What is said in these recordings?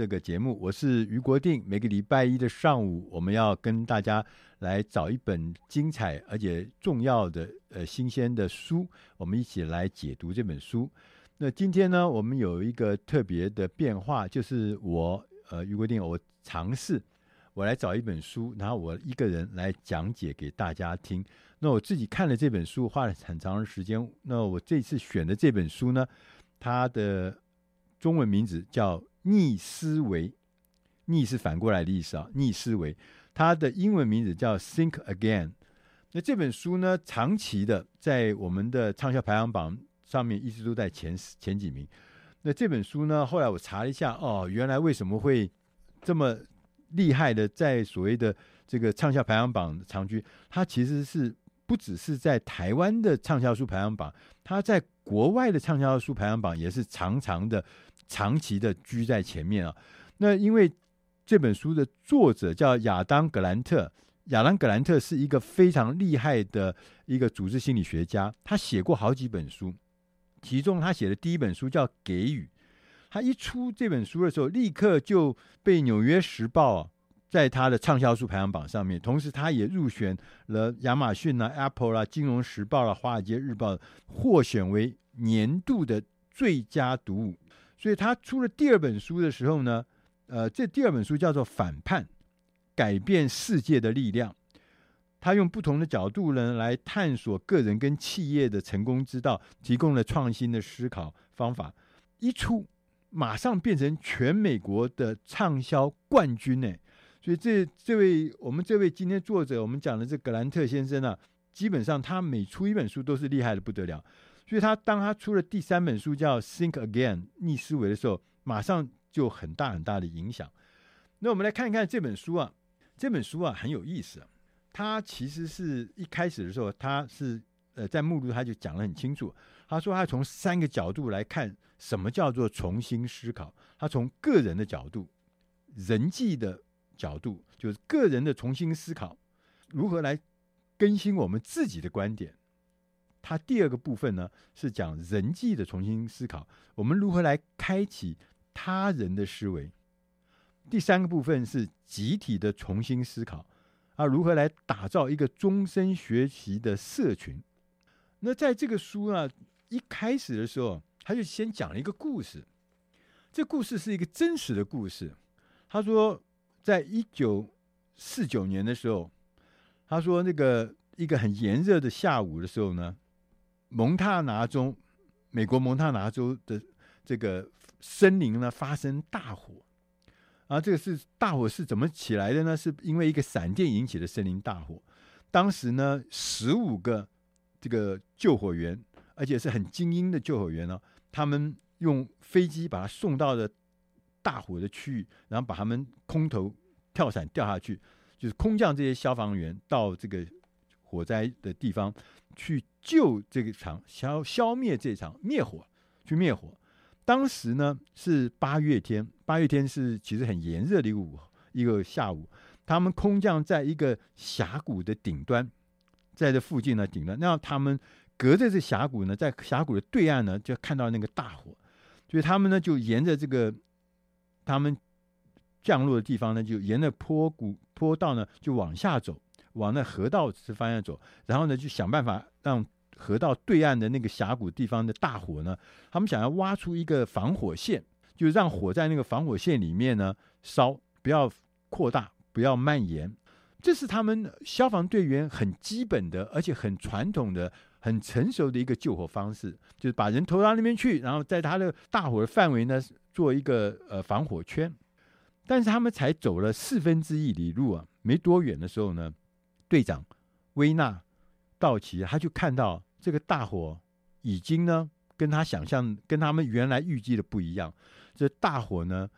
这个节目，我是于国定。每个礼拜一的上午，我们要跟大家来找一本精彩而且重要的呃新鲜的书，我们一起来解读这本书。那今天呢，我们有一个特别的变化，就是我呃于国定，我尝试我来找一本书，然后我一个人来讲解给大家听。那我自己看了这本书，花了很长的时间。那我这次选的这本书呢，它的中文名字叫。逆思维，逆是反过来的意思啊。逆思维，它的英文名字叫 Think Again。那这本书呢，长期的在我们的畅销排行榜上面一直都在前前几名。那这本书呢，后来我查了一下，哦，原来为什么会这么厉害的在所谓的这个畅销排行榜长居？它其实是不只是在台湾的畅销书排行榜，它在国外的畅销书排行榜也是常常的。长期的居在前面啊，那因为这本书的作者叫亚当·格兰特，亚当·格兰特是一个非常厉害的一个组织心理学家，他写过好几本书，其中他写的第一本书叫《给予》，他一出这本书的时候，立刻就被《纽约时报》啊，在他的畅销书排行榜上面，同时他也入选了亚马逊啦、啊、Apple 啦、金融时报啦、啊、华尔街日报，获选为年度的最佳读物。所以他出了第二本书的时候呢，呃，这第二本书叫做《反叛：改变世界的力量》。他用不同的角度呢来探索个人跟企业的成功之道，提供了创新的思考方法。一出马上变成全美国的畅销冠军呢。所以这这位我们这位今天作者，我们讲的这格兰特先生啊，基本上他每出一本书都是厉害的不得了。所以他当他出了第三本书叫《Think Again》逆思维的时候，马上就很大很大的影响。那我们来看一看这本书啊，这本书啊很有意思。他其实是一开始的时候，他是呃在目录他就讲得很清楚。他说他从三个角度来看什么叫做重新思考。他从个人的角度、人际的角度，就是个人的重新思考，如何来更新我们自己的观点。他第二个部分呢，是讲人际的重新思考，我们如何来开启他人的思维。第三个部分是集体的重新思考，啊，如何来打造一个终身学习的社群。那在这个书啊一开始的时候，他就先讲了一个故事，这故事是一个真实的故事。他说，在一九四九年的时候，他说那个一个很炎热的下午的时候呢。蒙大拿州，美国蒙大拿州的这个森林呢，发生大火，啊，这个是大火是怎么起来的呢？是因为一个闪电引起的森林大火。当时呢，十五个这个救火员，而且是很精英的救火员呢，他们用飞机把他送到了大火的区域，然后把他们空投跳伞掉下去，就是空降这些消防员到这个火灾的地方。去救这个场消消灭这场灭火，去灭火。当时呢是八月天，八月天是其实很炎热的一个午一个下午。他们空降在一个峡谷的顶端，在这附近呢顶端。那他们隔着这峡谷呢，在峡谷的对岸呢，就看到那个大火。所以他们呢就沿着这个他们降落的地方呢，就沿着坡谷坡道呢就往下走。往那河道之方向走，然后呢，就想办法让河道对岸的那个峡谷地方的大火呢，他们想要挖出一个防火线，就让火在那个防火线里面呢烧，不要扩大，不要蔓延。这是他们消防队员很基本的，而且很传统的、很成熟的一个救火方式，就是把人投到那边去，然后在他的大火的范围呢做一个呃防火圈。但是他们才走了四分之一里路啊，没多远的时候呢，队长威纳道奇他就看到这个大火已经呢跟他想象、跟他们原来预计的不一样。这大火呢，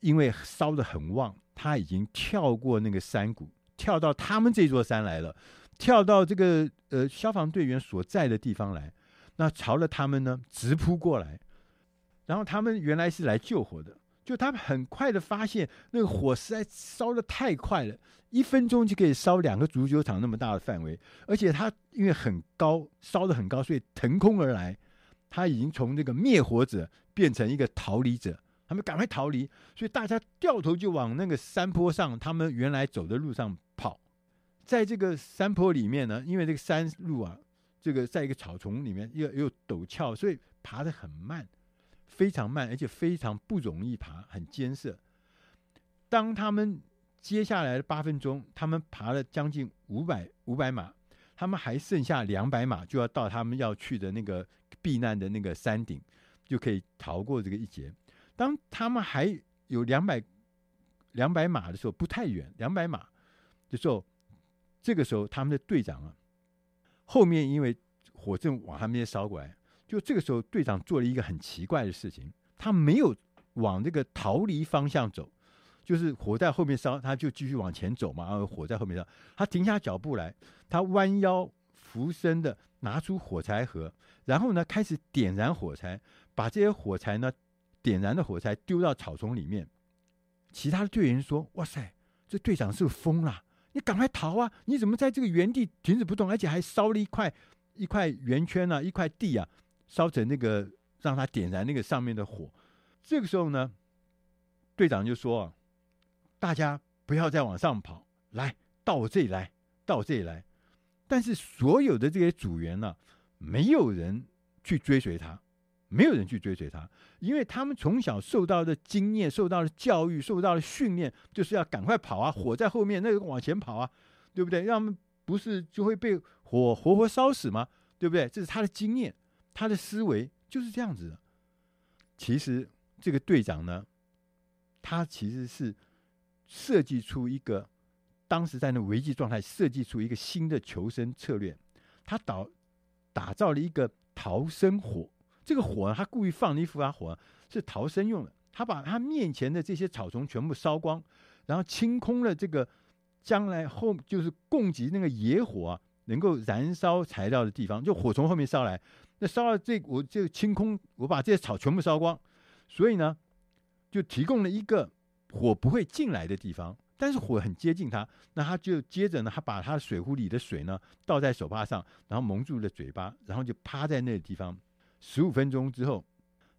因为烧得很旺，他已经跳过那个山谷，跳到他们这座山来了，跳到这个呃消防队员所在的地方来，那朝着他们呢直扑过来。然后他们原来是来救火的。就他们很快的发现，那个火实在烧得太快了，一分钟就可以烧两个足球场那么大的范围，而且它因为很高，烧得很高，所以腾空而来，他已经从这个灭火者变成一个逃离者，他们赶快逃离，所以大家掉头就往那个山坡上，他们原来走的路上跑，在这个山坡里面呢，因为这个山路啊，这个在一个草丛里面又又陡峭，所以爬得很慢。非常慢，而且非常不容易爬，很艰涩。当他们接下来的八分钟，他们爬了将近五百五百码，他们还剩下两百码就要到他们要去的那个避难的那个山顶，就可以逃过这个一劫。当他们还有两百两百码的时候，不太远，两百码的时候，这个时候他们的队长啊，后面因为火正往他们那边烧过来。就这个时候，队长做了一个很奇怪的事情，他没有往这个逃离方向走，就是火在后面烧，他就继续往前走嘛。然后火在后面烧，他停下脚步来，他弯腰俯身的拿出火柴盒，然后呢开始点燃火柴，把这些火柴呢点燃的火柴丢到草丛里面。其他的队员说：“哇塞，这队长是疯了？你赶快逃啊！你怎么在这个原地停止不动，而且还烧了一块一块圆圈啊，一块地啊？”烧成那个，让他点燃那个上面的火。这个时候呢，队长就说：“大家不要再往上跑，来到我这里来，到我这里来。”但是所有的这些组员呢、没有人去追随他，没有人去追随他，因为他们从小受到的经验、受到的教育、受到的训练，就是要赶快跑啊，火在后面，那个往前跑啊，对不对？让他们不是就会被火活活烧死吗？对不对？这是他的经验。他的思维就是这样子的。其实这个队长呢，他其实是设计出一个当时在那危机状态，设计出一个新的求生策略。他导打造了一个逃生火。这个火他故意放了一副啊火是逃生用的。他把他面前的这些草丛全部烧光，然后清空了这个将来后就是供给那个野火啊，能够燃烧材料的地方，就火从后面烧来。那烧了这，我就清空，我把这些草全部烧光，所以呢，就提供了一个火不会进来的地方，但是火很接近他，那他就接着呢，他把他水壶里的水呢倒在手帕上，然后蒙住了嘴巴，然后就趴在那个地方。十五分钟之后，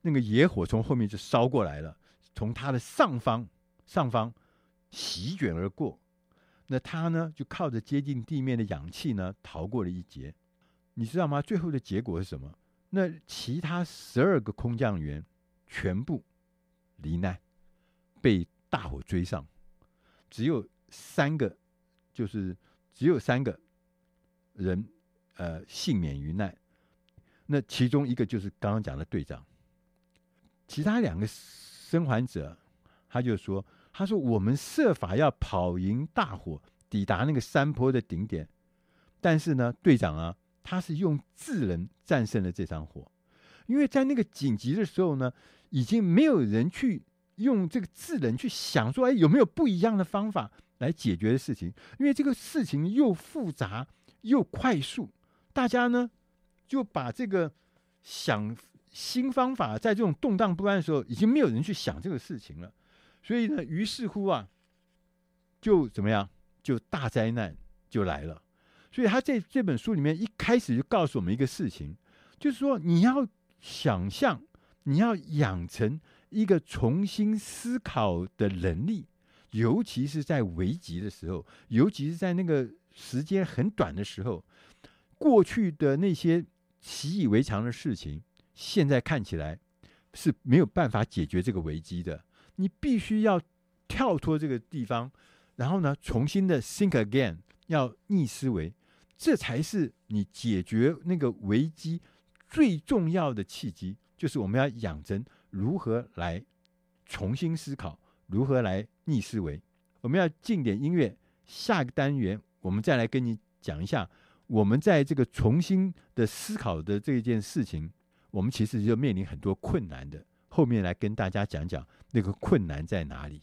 那个野火从后面就烧过来了，从他的上方上方席卷而过，那他呢就靠着接近地面的氧气呢逃过了一劫。你知道吗？最后的结果是什么？那其他十二个空降员全部罹难，被大火追上，只有三个，就是只有三个人，呃，幸免于难。那其中一个就是刚刚讲的队长，其他两个生还者，他就说：“他说我们设法要跑赢大火，抵达那个山坡的顶点，但是呢，队长啊。”他是用智能战胜了这场火，因为在那个紧急的时候呢，已经没有人去用这个智能去想说，哎，有没有不一样的方法来解决的事情？因为这个事情又复杂又快速，大家呢就把这个想新方法，在这种动荡不安的时候，已经没有人去想这个事情了。所以呢，于是乎啊，就怎么样，就大灾难就来了。所以他在这本书里面一开始就告诉我们一个事情，就是说你要想象，你要养成一个重新思考的能力，尤其是在危急的时候，尤其是在那个时间很短的时候，过去的那些习以为常的事情，现在看起来是没有办法解决这个危机的。你必须要跳脱这个地方，然后呢，重新的 think again，要逆思维，这才是你解决那个危机最重要的契机。就是我们要养成如何来重新思考，如何来逆思维。我们要进点音乐，下个单元我们再来跟你讲一下，我们在这个重新的思考的这件事情，我们其实就面临很多困难的。后面来跟大家讲讲那个困难在哪里。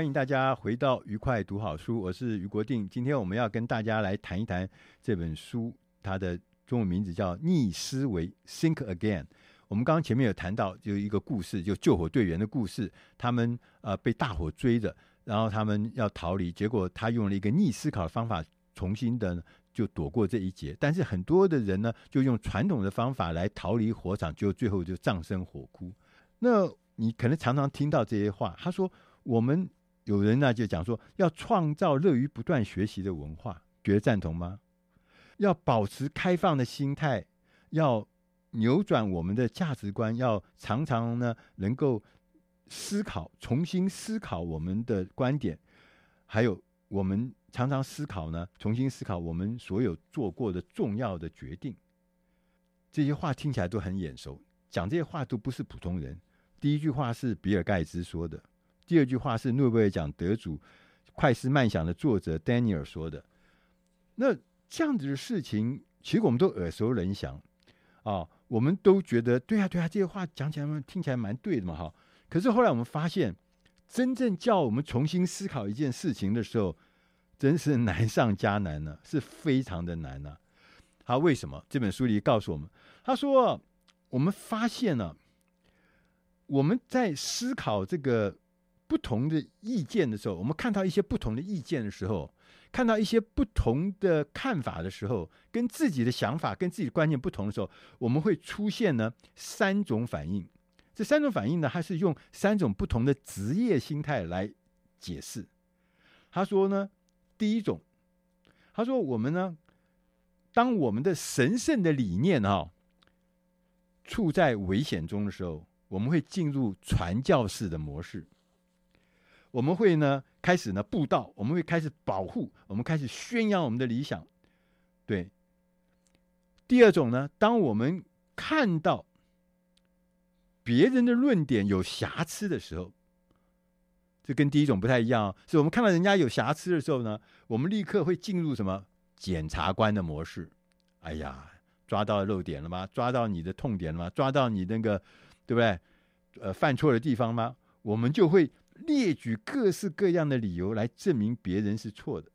欢迎大家回到愉快读好书，我是于国定。今天我们要跟大家来谈一谈这本书，它的中文名字叫《逆思维》（Think Again）。我们刚刚前面有谈到，就一个故事，就救火队员的故事。他们呃被大火追着，然后他们要逃离，结果他用了一个逆思考的方法，重新的就躲过这一劫。但是很多的人呢，就用传统的方法来逃离火场，就最后就葬身火窟。那你可能常常听到这些话，他说我们。有人呢就讲说，要创造乐于不断学习的文化，觉得赞同吗？要保持开放的心态，要扭转我们的价值观，要常常呢能够思考，重新思考我们的观点，还有我们常常思考呢，重新思考我们所有做过的重要的决定。这些话听起来都很眼熟，讲这些话都不是普通人。第一句话是比尔盖茨说的。第二句话是诺贝尔奖得主《快思慢想》的作者丹尼尔说的。那这样子的事情，其实我们都耳熟能详啊，我们都觉得对啊，对啊，这些话讲起来嘛听起来蛮对的嘛，哈。可是后来我们发现，真正叫我们重新思考一件事情的时候，真是难上加难呢、是非常的难呢、啊。好，为什么？这本书里告诉我们，他说，我们发现了、我们在思考这个不同的意见的时候，我们看到一些不同的意见的时候，看到一些不同的看法的时候，跟自己的想法、跟自己的观念不同的时候，我们会出现呢三种反应。这三种反应呢，它是用三种不同的职业心态来解释。他说呢，第一种，他说我们呢，当我们的神圣的理念哈、处在危险中的时候，我们会进入传教士的模式。我们会呢，开始呢布道，我们会开始保护，我们开始宣扬我们的理想。对。第二种呢，当我们看到。别人的论点有瑕疵的时候，这跟第一种不太一样。是我们看到人家有瑕疵的时候呢，我们立刻会进入什么检察官的模式？哎呀，抓到漏点了吗？抓到你的痛点了吗？抓到你那个对不对？呃，犯错的地方吗？我们就会列举各式各样的理由来证明别人是错的，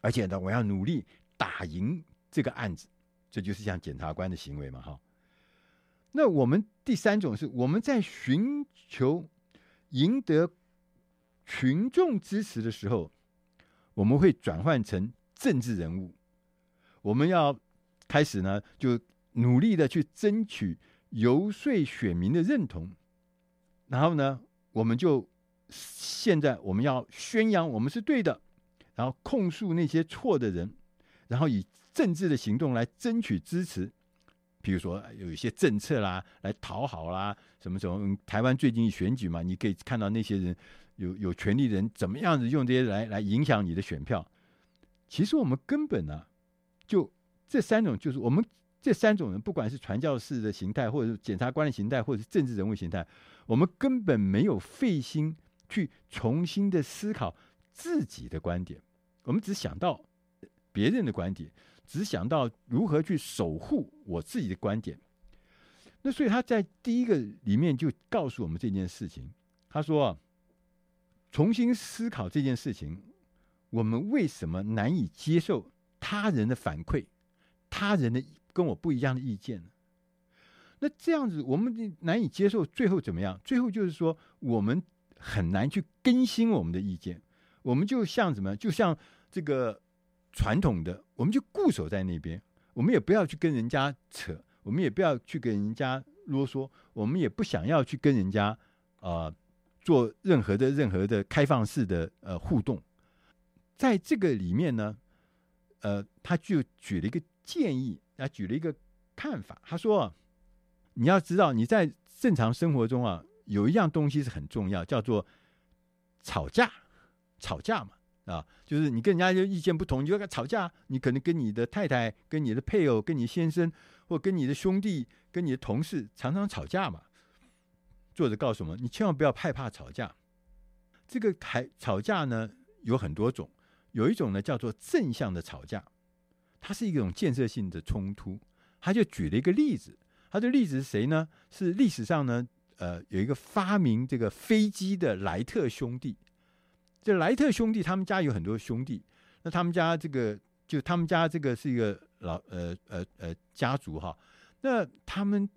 而且呢，我要努力打赢这个案子，这就是像检察官的行为嘛，哈。那我们第三种是我们在寻求赢得群众支持的时候，我们会转换成政治人物。我们要开始呢，就努力的去争取游说选民的认同。然后呢，我们就现在我们要宣扬我们是对的，然后控诉那些错的人，然后以政治的行动来争取支持。比如说有一些政策啦，来讨好啦，什么什么。台湾最近选举嘛，你可以看到那些人有有权力的人怎么样子用这些来来影响你的选票。其实我们根本呢、就这三种，就是我们这三种人，不管是传教士的形态，或者是检察官的形态，或者是政治人物形态，我们根本没有费心去重新的思考自己的观点，我们只想到别人的观点。只想到如何去守护我自己的观点，那所以他在第一个里面就告诉我们这件事情。他说：“重新思考这件事情，我们为什么难以接受他人的反馈，他人的跟我不一样的意见呢？那这样子，我们难以接受，最后怎么样？最后就是说，我们很难去更新我们的意见。我们就像什么？就像这个。”传统的，我们就固守在那边，我们也不要去跟人家扯，我们也不要去跟人家啰嗦，我们也不想要去跟人家啊、做任何的任何的开放式的呃互动。在这个里面呢，呃，他就举了一个建议，他举了一个看法，他说：你要知道你在正常生活中啊，有一样东西是很重要，叫做吵架，吵架嘛。啊，就是你跟人家就意见不同，你就跟吵架。你可能跟你的太太、跟你的配偶、跟你先生，或跟你的兄弟、跟你的同事，常常吵架嘛。作者告诉我们，你千万不要害怕吵架。这个还吵架呢，有很多种，有一种呢叫做正向的吵架，它是一种建设性的冲突。他就举了一个例子，他的例子是谁呢？是历史上呢，呃，有一个发明这个飞机的莱特兄弟。这莱特兄弟他们家有很多兄弟，那他们家这个就他们家这个是一个老呃呃呃家族哈，那他们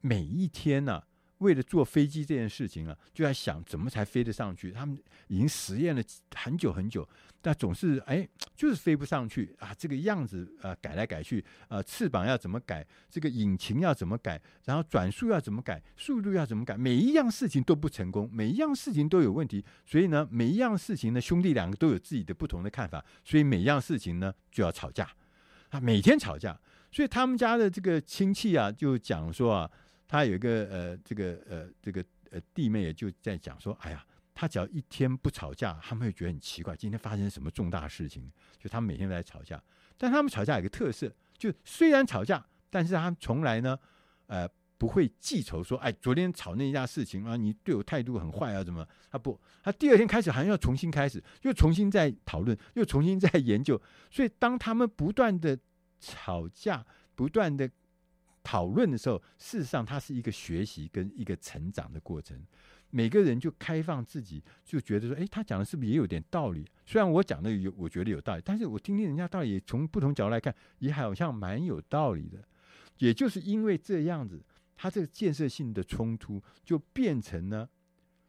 每一天呢、为了坐飞机这件事情啊，就在想怎么才飞得上去。他们已经实验了很久很久。但总是哎，就是飞不上去啊！这个样子啊，改来改去啊，翅膀要怎么改？这个引擎要怎么改？然后转速要怎么改？速度要怎么改？每一样事情都不成功，每一样事情都有问题。所以呢，每一样事情呢，兄弟两个都有自己的不同的看法，所以每一样事情呢就要吵架啊，每天吵架。所以他们家的这个亲戚啊，就讲说啊，他有一个呃，这个呃，这个呃弟妹也就在讲说，哎呀。他只要一天不吵架，他们会觉得很奇怪。今天发生什么重大事情？就他们每天都在吵架，但他们吵架有个特色，就虽然吵架，但是他们从来呢，呃，不会记仇，说，哎，昨天吵那一件事情啊，你对我态度很坏啊，怎么？他不，他第二天开始好像要重新开始，又重新再讨论，又重新再研究。所以，当他们不断的吵架，不断的讨论的时候，事实上，它是一个学习跟一个成长的过程。每个人就开放自己，就觉得说，哎，他讲的是不是也有点道理？虽然我讲的有，我觉得有道理，但是我听听人家道理，从不同角度来看，也好像蛮有道理的。也就是因为这样子，他这个建设性的冲突就变成呢，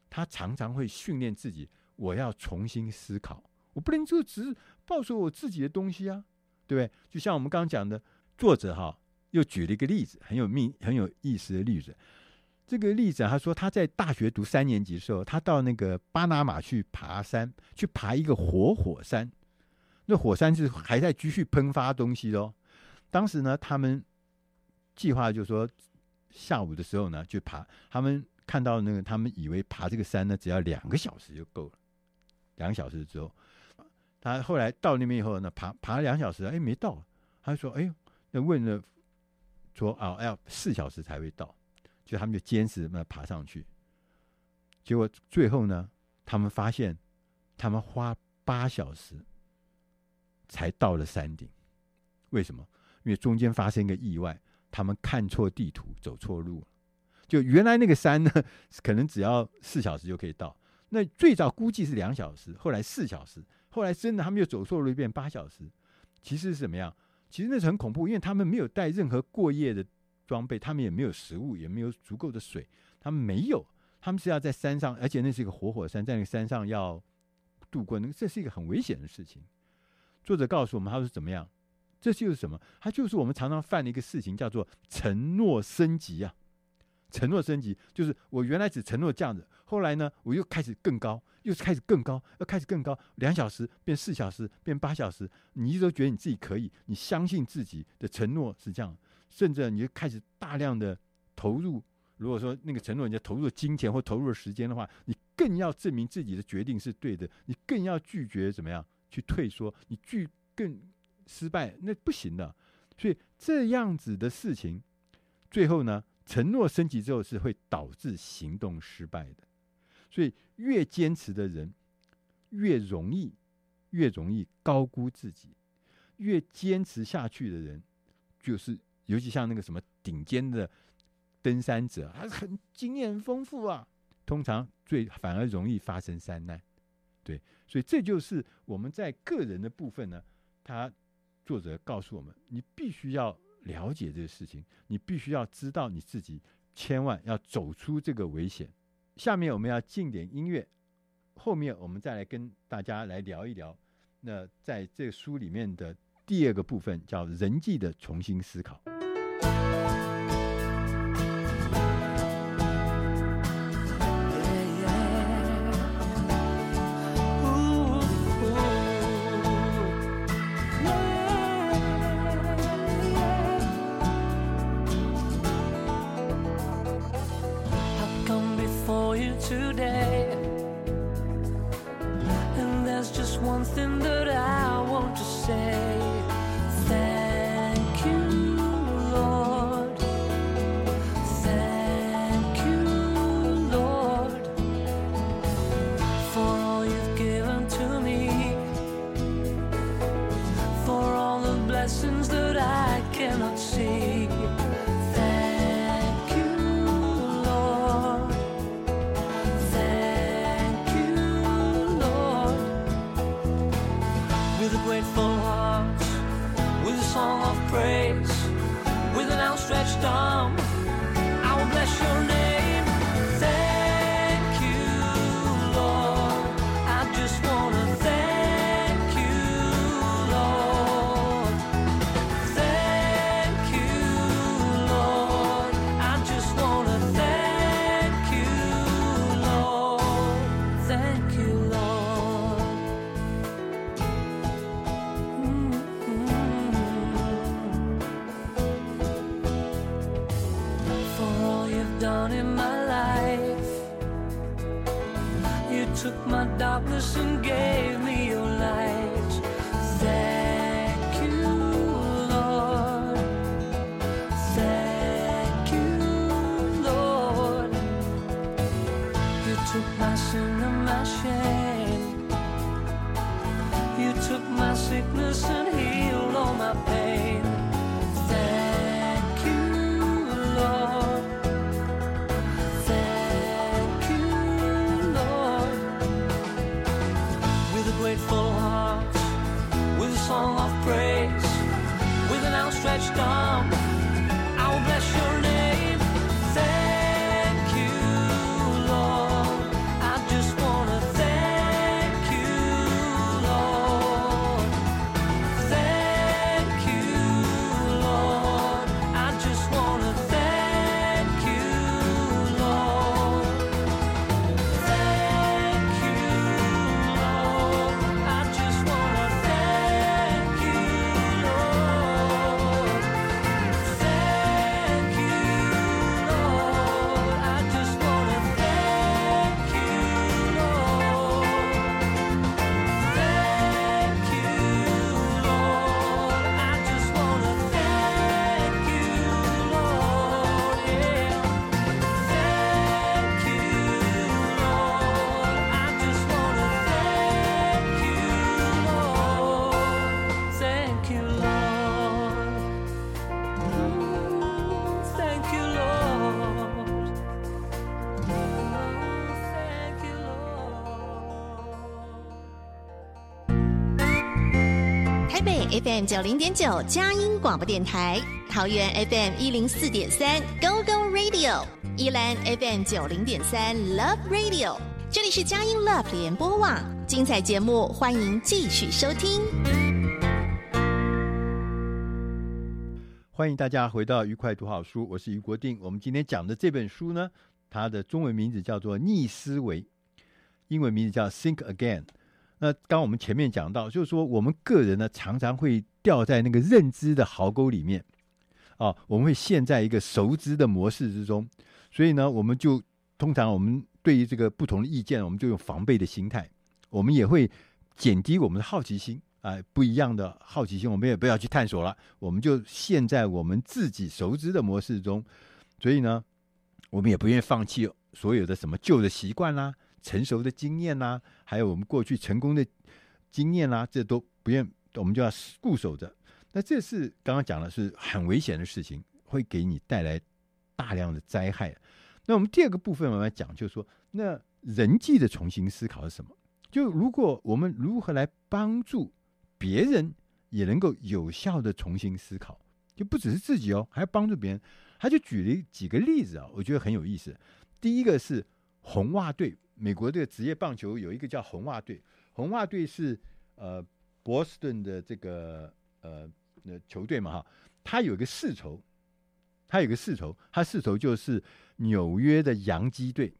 他常常会训练自己，我要重新思考，我不能就只是抱着我自己的东西啊，对不对？就像我们刚刚讲的，作者哈又举了一个例子，很有命很有意思的例子。这个例子，他说他在大学读三年级的时候，他到那个巴拿马去爬山，去爬一个活火山。那火山是还在继续喷发东西哦。当时呢，他们计划就是说下午的时候呢去爬。他们看到那个，他们以为爬这个山呢只要两个小时就够了。两个小时之后，他后来到那边以后呢，爬爬了两小时，哎，没到。他说：“哎呦，那问了说啊，要四小时才会到。”就他们就坚持那爬上去，结果最后呢，他们发现他们花八小时才到了山顶。为什么？因为中间发生一个意外，他们看错地图，走错路。就原来那个山呢，可能只要四小时就可以到。那最早估计是两小时，后来四小时，后来真的他们又走错路，变八小时。其实是怎么样？其实那是很恐怖，因为他们没有带任何过夜的。装备，他们也没有食物，也没有足够的水，他们没有，他们是要在山上，而且那是一个活火山，在那个山上要度过，那这是一个很危险的事情。作者告诉我们，他说怎么样？这就是什么？他就是我们常常犯的一个事情，叫做承诺升级啊。承诺升级就是我原来只承诺这样子，后来呢，我又开始更高，又开始更高，又开始更高，两小时变四小时，变八小时，你一直都觉得你自己可以，你相信自己的承诺是这样。甚至你就开始大量的投入。如果说那个承诺，你就投入金钱或投入时间的话，你更要证明自己的决定是对的，你更要拒绝怎么样去退缩，你拒更失败那不行的。所以这样子的事情，最后呢，承诺升级之后是会导致行动失败的。所以越坚持的人，越容易越容易高估自己；越坚持下去的人，就是。尤其像那个什么顶尖的登山者，还是很经验丰富啊。通常最反而容易发生山难，对，所以这就是我们在个人的部分呢。他作者告诉我们，你必须要了解这个事情，你必须要知道你自己，千万要走出这个危险。下面我们要进点音乐，后面我们再来跟大家来聊一聊。那在这书里面的第二个部分叫人际的重新思考。in my life. You took my darkness and gave me your light. Thank you, Lord. Thank you, Lord. You took my sin and my shame. You took my sickness FM 九零点九佳音广播电台，桃园 FM 一零四点三 Go Go Radio，宜兰 FM 九零点三 Love Radio。这里是佳音 Love 联播网，精彩节目欢迎继续收听。欢迎大家回到愉快读好书，我是于国定。我们今天讲的这本书呢，它的中文名字叫做《逆思维》，英文名字叫 Think Again。那刚我们前面讲到，就是说我们个人呢，常常会掉在那个认知的壕沟里面。啊，我们会陷在一个熟知的模式之中，所以呢，我们就通常我们对于这个不同的意见，我们就用防备的心态，我们也会减低我们的好奇心。啊，不一样的好奇心，我们也不要去探索了，我们就陷在我们自己熟知的模式中，所以呢，我们也不愿意放弃所有的什么旧的习惯啦。成熟的经验啦、还有我们过去成功的经验啦、这都不愿，我们就要固守着。那这是刚刚讲的是很危险的事情，会给你带来大量的灾害。那我们第二个部分我们来讲，就是说，那人际的重新思考是什么？就如果我们如何来帮助别人，也能够有效的重新思考，就不只是自己哦，还要帮助别人。他就举了几个例子啊，我觉得很有意思。第一个是红袜队。美国的职业棒球有一个叫红袜队，红袜队是呃波士顿的这个呃那球队嘛哈，他有一个世仇，他有一个世仇，他世仇就是纽约的洋基队，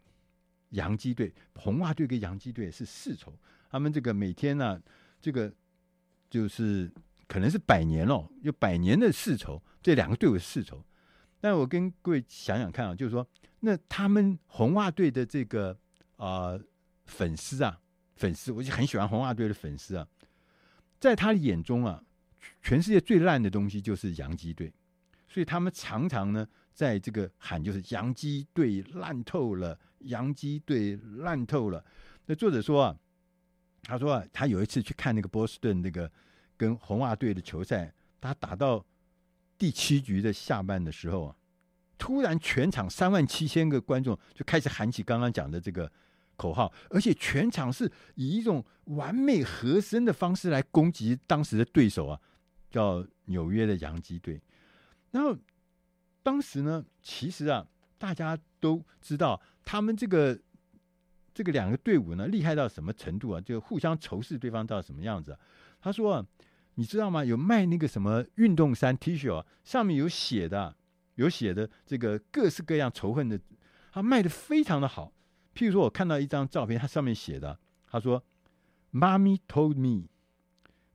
洋基队，红袜队跟洋基队是世仇，他们这个每天呢、这个就是可能是百年哦，有百年的世仇，这两个队伍世仇，但我跟各位想想看啊，就是说，那他们红袜队的这个。啊、粉丝啊，粉丝，我就很喜欢红袜队的粉丝啊，在他的眼中啊，全世界最烂的东西就是洋基队，所以他们常常呢，在这个喊就是洋基队烂透了，洋基队烂透了。那作者说啊，他说啊，他有一次去看那个波士顿那个跟红袜队的球赛，他打到第七局的下半的时候啊，突然全场三万七千个观众就开始喊起刚刚讲的这个。口号，而且全场是以一种完美和声的方式来攻击当时的对手啊，叫纽约的洋基队。然后当时呢，其实啊，大家都知道他们这个这个两个队伍呢厉害到什么程度啊？就互相仇视对方到什么样子？他说，你知道吗？有卖那个什么运动衫 T 恤啊，上面有写的，有写的这个各式各样仇恨的，他卖的非常的好。譬如说，我看到一张照片，它上面写的，他说：“Mommy told me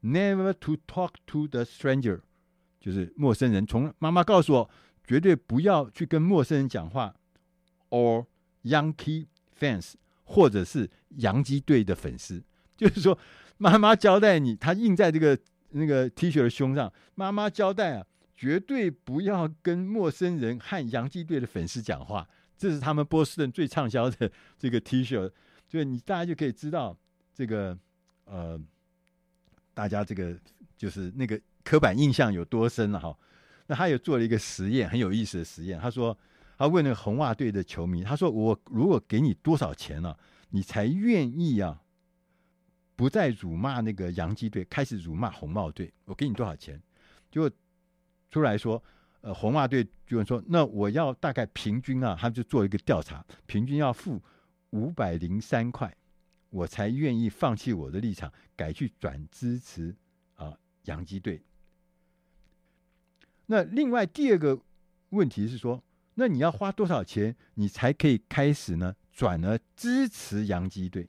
never to talk to the stranger，就是陌生人。从妈妈告诉我，绝对不要去跟陌生人讲话，or Yankee fans，或者是洋基队的粉丝。就是说，妈妈交代你，他印在这个那个 T 恤的胸上。妈妈交代啊，绝对不要跟陌生人和洋基队的粉丝讲话。”这是他们波士顿最畅销的这个 T 恤，所以你大家就可以知道这个呃，大家这个就是那个刻板印象有多深了哈。那他有做了一个实验，很有意思的实验。他说，他问那个红袜队的球迷，他说：“我如果给你多少钱呢、啊，你才愿意啊，不再辱骂那个洋基队，开始辱骂红帽队？我给你多少钱？”就出来说。呃，红袜队就说：“那我要大概平均啊，他们就做一个调查，平均要付五百零三块，我才愿意放弃我的立场，改去转支持啊洋基队。那另外第二个问题是说，那你要花多少钱，你才可以开始呢？转而支持洋基队？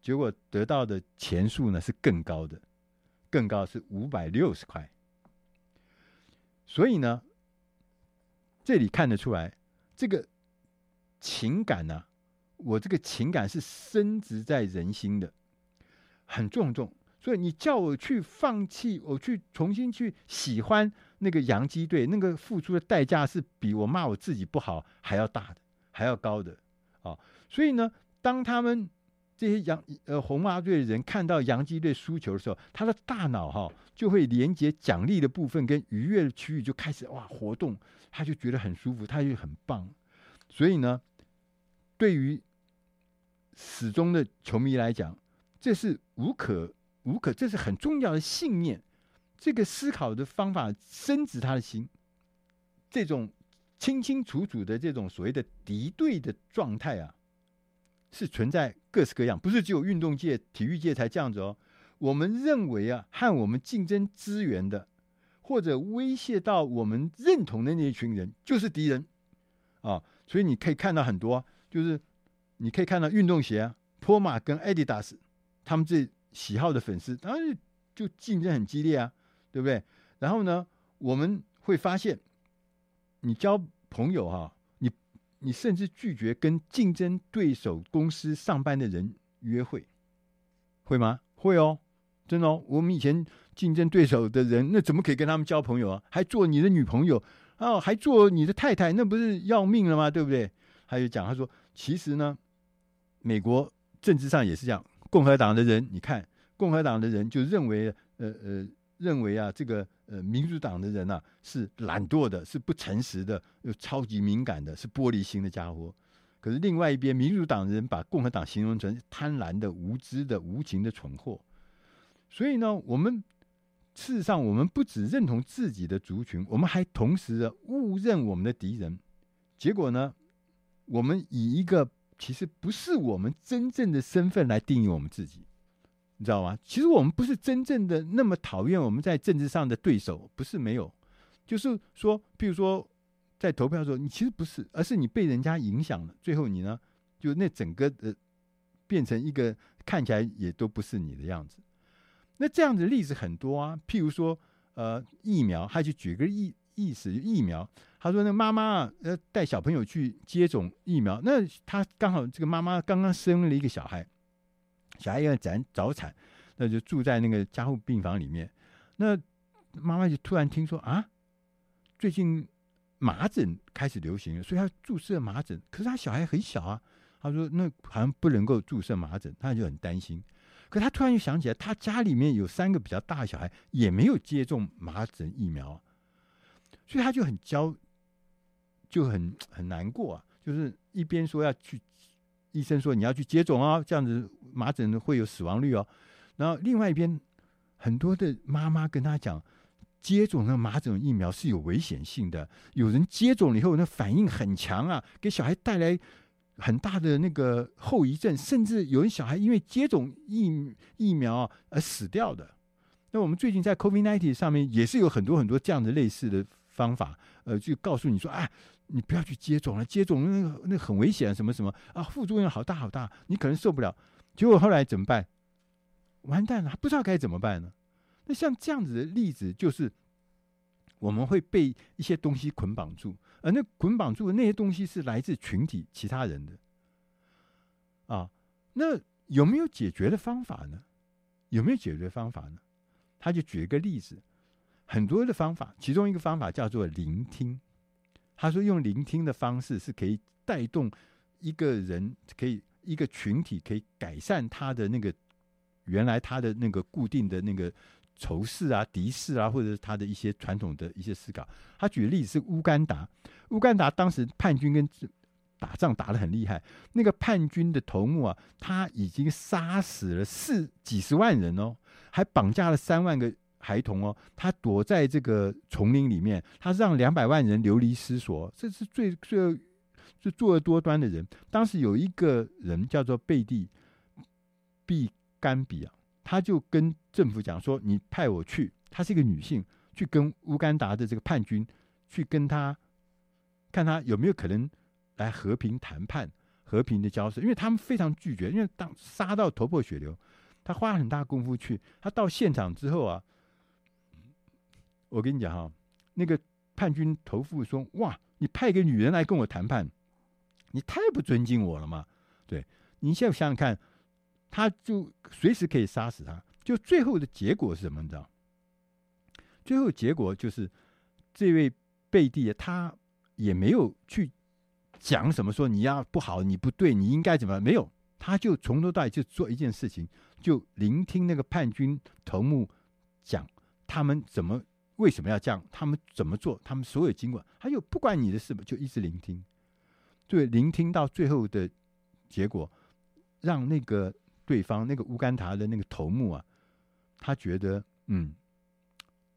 结果得到的钱数呢是更高的，更高是五百六十块。”所以呢，这里看得出来，这个情感呢、我这个情感是深植在人心的，很重重。所以你叫我去放弃，我去重新去喜欢那个洋基队，那个付出的代价是比我骂我自己不好还要大的，还要高的啊。所以呢，当他们。这些洋呃红袜队的人看到洋基队输球的时候，他的大脑哈就会连接奖励的部分跟愉悦的区域就开始哇活动，他就觉得很舒服，他就很棒。所以呢，对于始终的球迷来讲，这是无可无可，这是很重要的信念。这个思考的方法深植他的心，这种清清楚楚的这种所谓的敌对的状态啊，是存在各式各样，不是只有运动界、体育界才这样子哦。我们认为啊，和我们竞争资源的，或者威胁到我们认同的那一群人，就是敌人啊。所以你可以看到很多，就是你可以看到运动鞋啊，Puma 跟 Adidas，他们这喜好的粉丝，当然就竞争很激烈啊。对不对？然后呢，我们会发现，你交朋友哈、啊，你甚至拒绝跟竞争对手公司上班的人约会，会吗？会哦，真的哦。我们以前竞争对手的人，那怎么可以跟他们交朋友啊？还做你的女朋友哦，还做你的太太，那不是要命了吗？对不对？他就讲，他说，其实呢，美国政治上也是这样，共和党的人，你看，共和党的人就认为，呃呃。认为啊，这个呃，民主党的人呐、是懒惰的，是不诚实的，又超级敏感的，是玻璃心的家伙。可是另外一边，民主党的人把共和党形容成贪婪的、无知的、无情的蠢货。所以呢，我们事实上，我们不只认同自己的族群，我们还同时的误认我们的敌人。结果呢，我们以一个其实不是我们真正的身份来定义我们自己。你知道吗？其实我们不是真正的那么讨厌我们在政治上的对手，不是没有，就是说，譬如说在投票的时候，你其实不是，而是你被人家影响了，最后你呢，就那整个的变成一个看起来也都不是你的样子。那这样的例子很多啊，譬如说，呃，疫苗，他就举个意意思，疫苗，他说那妈妈，呃，带小朋友去接种疫苗，那他刚好这个妈妈刚刚生了一个小孩。小孩要早早产，那就住在那个加护病房里面。那妈妈就突然听说啊，最近麻疹开始流行了，所以他注射麻疹。可是他小孩很小啊，他说那好像不能够注射麻疹，他就很担心。可他突然又想起来，他家里面有三个比较大的小孩，也没有接种麻疹疫苗，所以他就很焦，就很很难过啊。就是一边说要去。医生说你要去接种哦，这样子麻疹会有死亡率哦。然后另外一边，很多的妈妈跟他讲，接种那麻疹疫苗是有危险性的，有人接种了以后那反应很强啊，给小孩带来很大的那个后遗症，甚至有人小孩因为接种疫疫苗而死掉的。那我们最近在 COVID-19 上面也是有很多很多这样的类似的方法，呃，就告诉你说，哎。你不要去接种了，接种那个那很危险，什么什么啊，副作用好大好大，你可能受不了。结果后来怎么办？完蛋了，不知道该怎么办呢？那像这样子的例子，就是我们会被一些东西捆绑住，而那捆绑住的那些东西是来自群体其他人的啊。那有没有解决的方法呢？有没有解决方法呢？他就举一个例子，很多的方法，其中一个方法叫做聆听。他说：“用聆听的方式是可以带动一个人，可以一个群体可以改善他的那个原来他的那个固定的那个仇视啊、敌视啊，或者是他的一些传统的一些思考。他举例子是乌干达，乌干达当时叛军跟打仗打得很厉害，那个叛军的头目啊，他已经杀死了四几十万人哦，还绑架了三万个。”孩童哦，他躲在这个丛林里面，他让两百万人流离失所，这是最最最作恶多端的人。当时有一个人叫做贝蒂毕甘比啊，他就跟政府讲说：“你派我去，她是一个女性，去跟乌干达的这个叛军去跟他看他有没有可能来和平谈判、和平的交涉，因为他们非常拒绝，因为当杀到头破血流，他花了很大功夫去，他到现场之后啊。”我跟你讲哈，那个叛军头目说：“哇，你派一个女人来跟我谈判，你太不尊敬我了嘛！”对，你现在想想看，他就随时可以杀死他。就最后的结果是什么？你知道？最后结果就是这位贝蒂他也没有去讲什么，说你要不好，你不对，你应该怎么？没有，他就从头到尾就做一件事情，就聆听那个叛军头目讲他们怎么。为什么要这样？他们怎么做？他们所有经过，还有不管你的事嘛，就一直聆听，对，聆听到最后的结果，让那个对方那个乌干达的那个头目啊，他觉得嗯，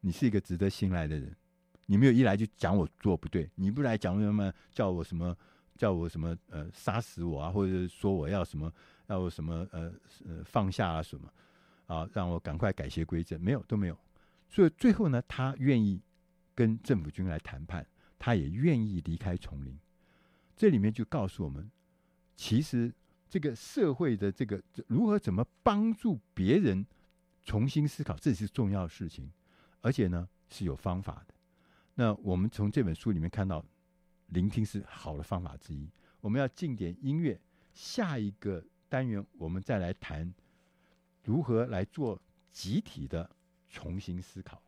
你是一个值得信赖的人，你没有一来就讲我做不对，你不来讲什么叫我什么叫我什么呃杀死我啊，或者说我要什么要我什么呃呃放下啊什么啊，让我赶快改邪归正，没有都没有。所以最后呢，他愿意跟政府军来谈判，他也愿意离开丛林。这里面就告诉我们，其实这个社会的这个如何怎么帮助别人重新思考，这是重要的事情，而且呢是有方法的。那我们从这本书里面看到，聆听是好的方法之一。我们要进点音乐，下一个单元我们再来谈如何来做集体的重新思考。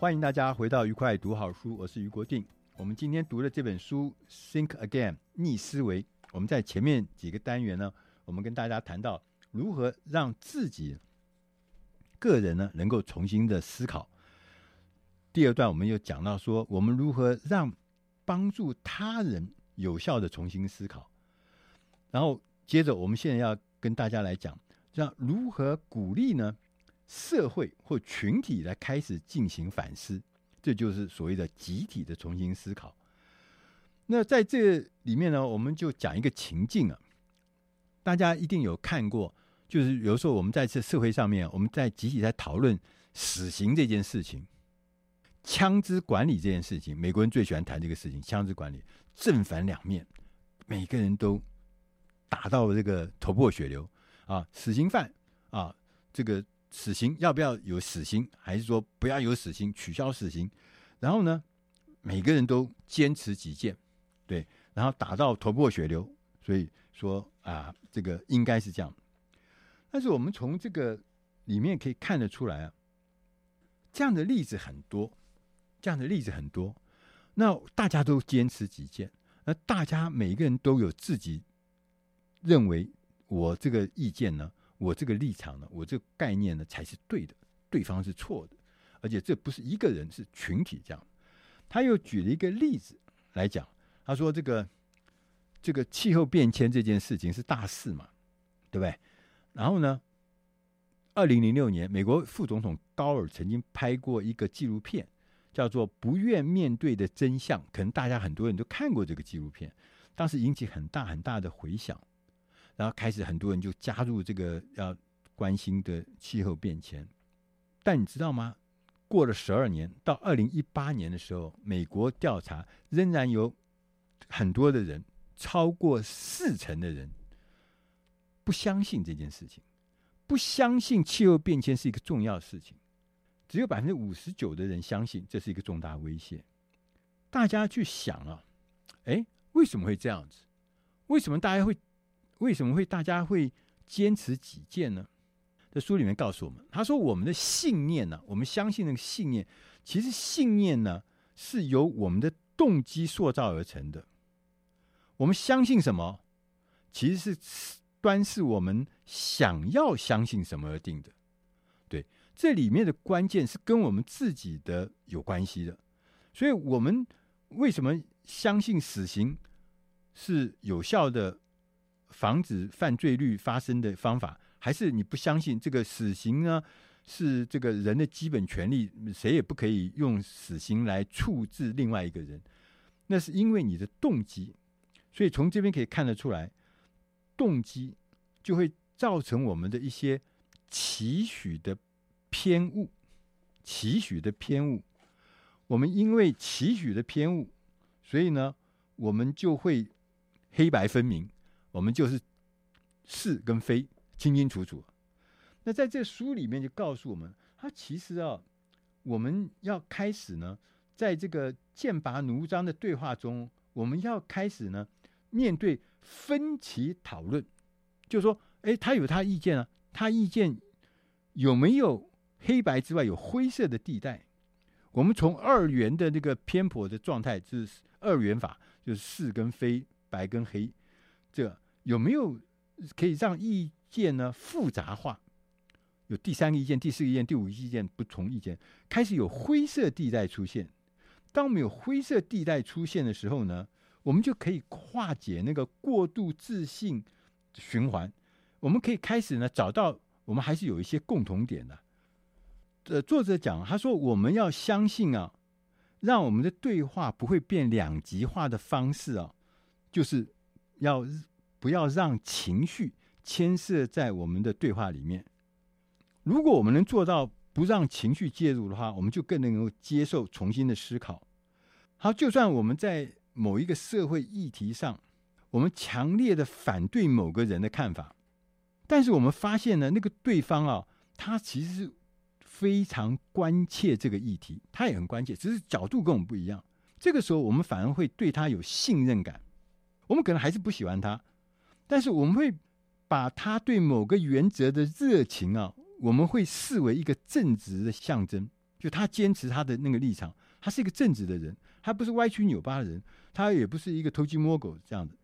欢迎大家回到愉快读好书，我是余国定。我们今天读的这本书《Think Again》逆思维，我们在前面几个单元呢，我们跟大家谈到如何让自己个人呢能够重新的思考。第二段我们又讲到说，我们如何让帮助他人有效的重新思考。然后接着，我们现在要跟大家来讲，让如何鼓励呢？社会或群体来开始进行反思，这就是所谓的集体的重新思考。那在这里面呢，我们就讲一个情境啊，大家一定有看过，就是有时候我们在这社会上面，我们在集体在讨论死刑这件事情、枪支管理这件事情，美国人最喜欢谈这个事情，枪支管理正反两面，每个人都打到了这个头破血流啊，死刑犯啊，这个。死刑要不要有死刑，还是说不要有死刑，取消死刑？然后呢，每个人都坚持己见，对，然后打到头破血流。所以说啊，这个应该是这样。但是我们从这个里面可以看得出来啊，这样的例子很多，这样的例子很多。那大家都坚持己见，那大家每个人都有自己认为我这个意见呢？我这个立场呢，我这个概念呢才是对的，对方是错的，而且这不是一个人，是群体这样。他又举了一个例子来讲，他说这个这个气候变迁这件事情是大事嘛，对不对？然后呢，二零零六年，美国副总统高尔曾经拍过一个纪录片，叫做《不愿面对的真相》，可能大家很多人都看过这个纪录片，当时引起很大很大的回响。然后开始，很多人就加入这个要关心的气候变迁。但你知道吗？过了十二年，到二零一八年的时候，美国调查仍然有很多的人，超过四成的人不相信这件事情，不相信气候变迁是一个重要的事情。只有百分之五十九的人相信这是一个重大威胁。大家去想啊，哎，为什么会这样子？为什么大家会？为什么会大家会坚持己见呢？在书里面告诉我们，他说我们的信念呢，我们相信那个信念，其实信念呢是由我们的动机塑造而成的。我们相信什么，其实是端视我们想要相信什么而定的。对，这里面的关键是跟我们自己的有关系的。所以，我们为什么相信死刑是有效的？防止犯罪率发生的方法，还是你不相信这个死刑呢？是这个人的基本权利，谁也不可以用死刑来处置另外一个人。那是因为你的动机，所以从这边可以看得出来，动机就会造成我们的一些期许的偏误，期许的偏误。我们因为期许的偏误，所以呢，我们就会黑白分明。我们就是是跟非清清楚楚。那在这书里面就告诉我们，他其实啊，我们要开始呢，在这个剑拔弩张的对话中，我们要开始呢，面对分歧讨论，就说，哎，他有他意见啊，他意见有没有黑白之外有灰色的地带？我们从二元的那个偏颇的状态，就是二元法，就是是跟非，白跟黑。这有没有可以让意见呢复杂化？有第三个意见、第四个意见、第五个意见，不同意见开始有灰色地带出现。当我们有灰色地带出现的时候呢，我们就可以化解那个过度自信循环。我们可以开始呢找到我们还是有一些共同点的。呃，作者讲他说我们要相信啊，让我们的对话不会变两极化的方式啊，就是。要不要让情绪牵涉在我们的对话里面？如果我们能做到不让情绪介入的话，我们就更能够接受重新的思考。好，就算我们在某一个社会议题上，我们强烈的反对某个人的看法，但是我们发现呢，那个对方啊，他其实是非常关切这个议题，他也很关切，只是角度跟我们不一样。这个时候，我们反而会对他有信任感。我们可能还是不喜欢他，但是我们会把他对某个原则的热情啊，我们会视为一个正直的象征。就他坚持他的那个立场，他是一个正直的人，他不是歪曲扭巴的人，他也不是一个偷鸡摸狗这样的。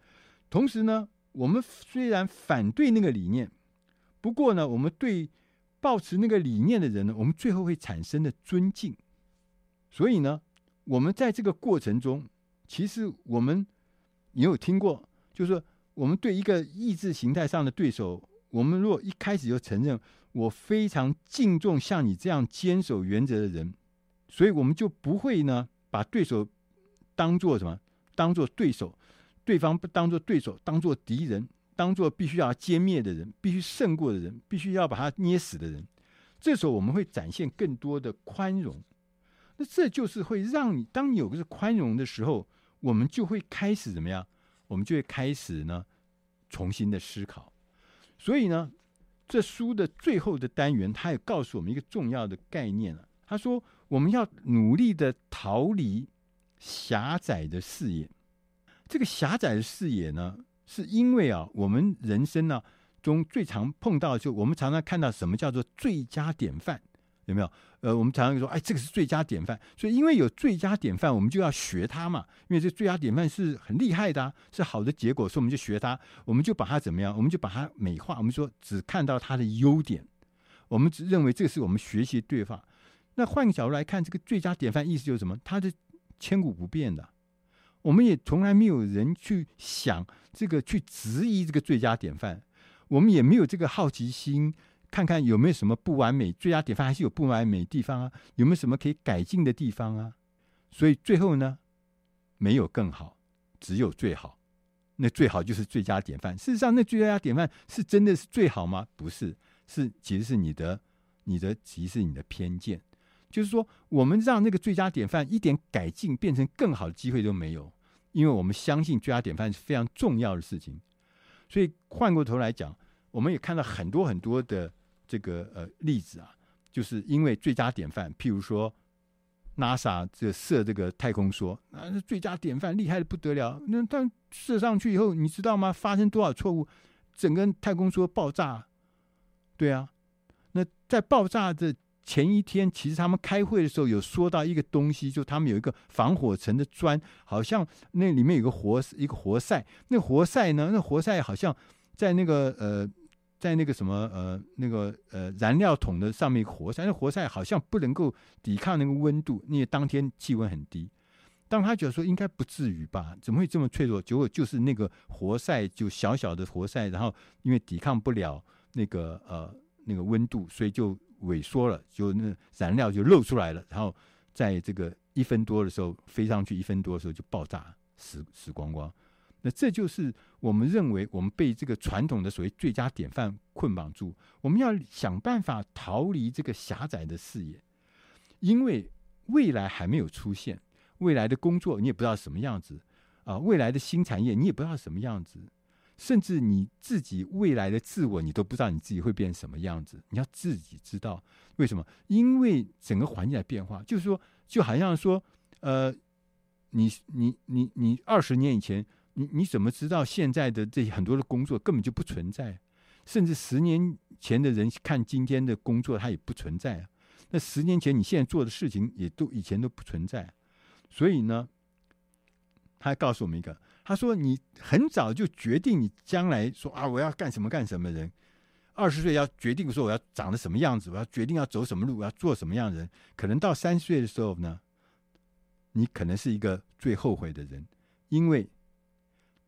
同时呢，我们虽然反对那个理念，不过呢，我们对抱持那个理念的人呢，我们最后会产生的尊敬。所以呢，我们在这个过程中，其实我们。你有听过，就是说我们对一个意志形态上的对手，我们如果一开始就承认我非常敬重像你这样坚守原则的人，所以我们就不会呢把对手当做什么，当做对手，对方不当做对手，当做敌人，当做必须要歼灭的人，必须胜过的人，必须要把他捏死的人。这时候我们会展现更多的宽容。那这就是会让你，当你有个是宽容的时候，我们就会开始怎么样？我们就会开始呢，重新的思考。所以呢，这书的最后的单元，他也告诉我们一个重要的概念了。他说，我们要努力的逃离狭窄的视野。这个狭窄的视野呢，是因为啊，我们人生呢中最常碰到，就我们常常看到什么叫做最佳典范。有没有？呃，我们常常说，哎，这个是最佳典范。所以，因为有最佳典范，我们就要学它嘛。因为这最佳典范是很厉害的，是好的结果，所以我们就学它。我们就把它怎么样？我们就把它美化。我们说只看到它的优点，我们只认为这是我们学习对话。那换个角度来看，这个最佳典范意思就是什么？它是千古不变的。我们也从来没有人去想这个去质疑这个最佳典范，我们也没有这个好奇心。看看有没有什么不完美，最佳典范还是有不完美的地方啊？有没有什么可以改进的地方啊？所以最后呢，没有更好，只有最好。那最好就是最佳典范。事实上，那最佳典范是真的是最好吗？不是，是其实是你的，你的其实是你的偏见。就是说，我们让那个最佳典范一点改进变成更好的机会都没有，因为我们相信最佳典范是非常重要的事情。所以换过头来讲。我们也看到很多很多的这个呃例子啊，就是因为最佳典范，譬如说 NASA 这射这个太空梭，那最佳典范，厉害的不得了。那但射上去以后，你知道吗？发生多少错误，整个太空梭爆炸。对啊，那在爆炸的前一天，其实他们开会的时候有说到一个东西，就他们有一个防火层的砖，好像那里面有个活一个活塞，那活塞呢，那活塞好像在那个呃。在那个什么呃那个呃燃料桶的上面活塞，那活塞好像不能够抵抗那个温度，因为当天气温很低。当他觉得说应该不至于吧，怎么会这么脆弱？结果就是那个活塞就小小的活塞，然后因为抵抗不了那个呃那个温度，所以就萎缩了，就那燃料就漏出来了。然后在这个一分多的时候飞上去，一分多的时候就爆炸，死死光光。那这就是我们认为我们被这个传统的所谓最佳典范捆绑住，我们要想办法逃离这个狭窄的视野，因为未来还没有出现，未来的工作你也不知道什么样子啊，未来的新产业你也不知道什么样子，甚至你自己未来的自我你都不知道你自己会变成什么样子，你要自己知道为什么？因为整个环境在变化，就是说，就好像说，呃，你你你你二十年以前。你你怎么知道现在的这些很多的工作根本就不存在？甚至十年前的人看今天的工作，它也不存在啊。那十年前你现在做的事情，也都以前都不存在。所以呢，他还告诉我们一个，他说你很早就决定你将来说啊，我要干什么干什么人。二十岁要决定说我要长得什么样子，我要决定要走什么路，我要做什么样的人。可能到三十岁的时候呢，你可能是一个最后悔的人，因为。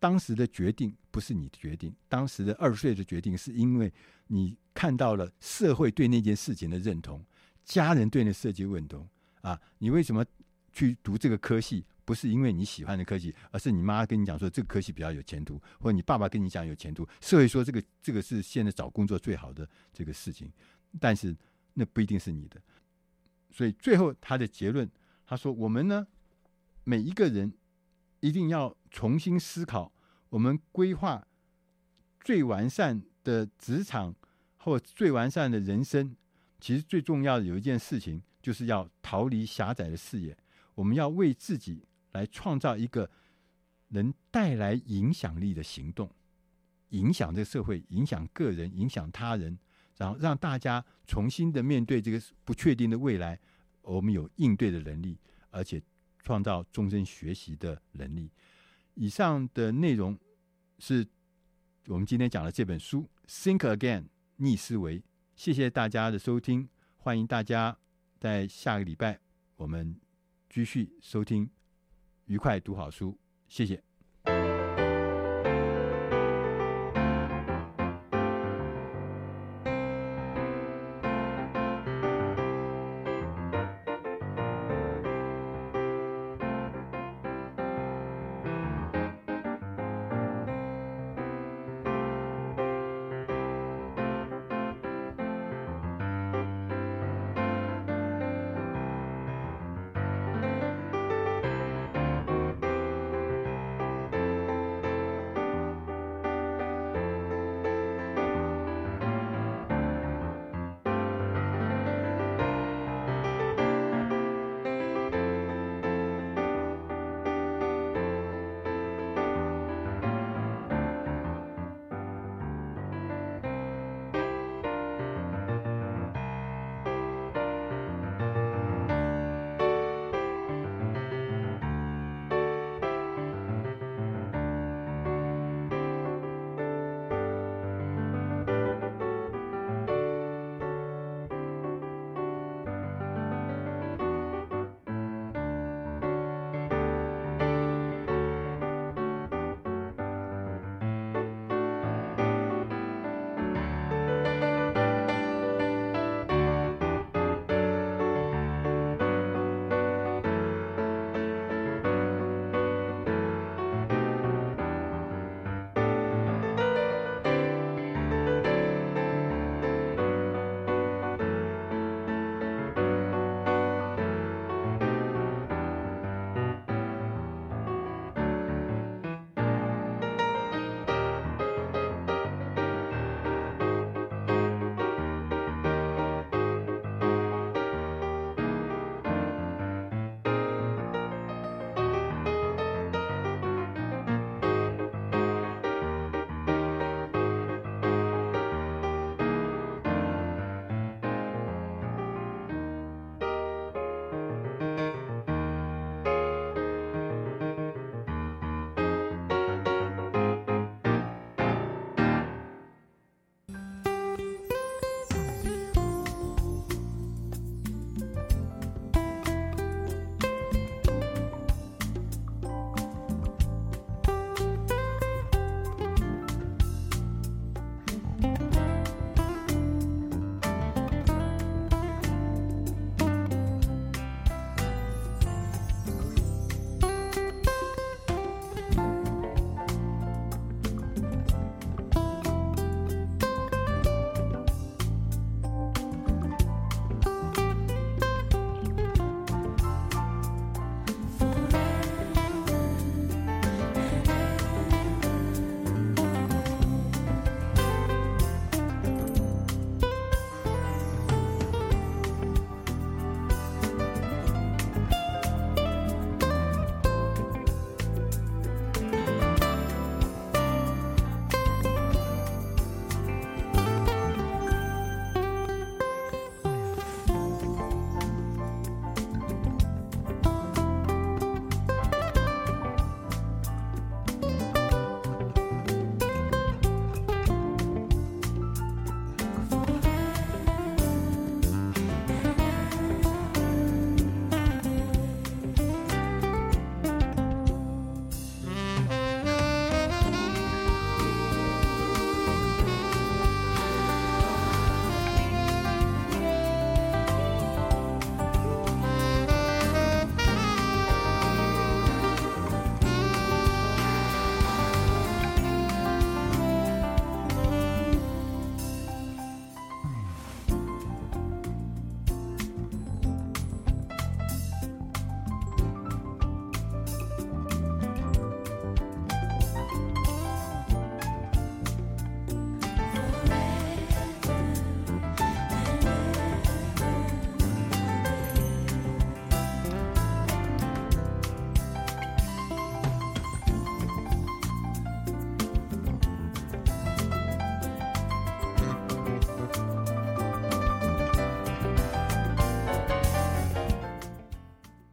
当时的决定不是你的决定，当时的二十岁的决定是因为你看到了社会对那件事情的认同，家人对那设计认同啊。你为什么去读这个科系？不是因为你喜欢的科系，而是你妈跟你讲说这个科系比较有前途，或者你爸爸跟你讲有前途。社会说这个这个是现在找工作最好的这个事情，但是那不一定是你的。所以最后他的结论，他说我们呢，每一个人。一定要重新思考，我们规划最完善的职场或最完善的人生。其实最重要的有一件事情，就是要逃离狭窄的视野。我们要为自己来创造一个能带来影响力的行动，影响这个社会，影响个人，影响他人，然后让大家重新的面对这个不确定的未来，我们有应对的能力，而且。创造终身学习的能力。以上的内容是我们今天讲的这本书《Think Again》逆思维。谢谢大家的收听，欢迎大家在下个礼拜我们继续收听，愉快读好书。谢谢。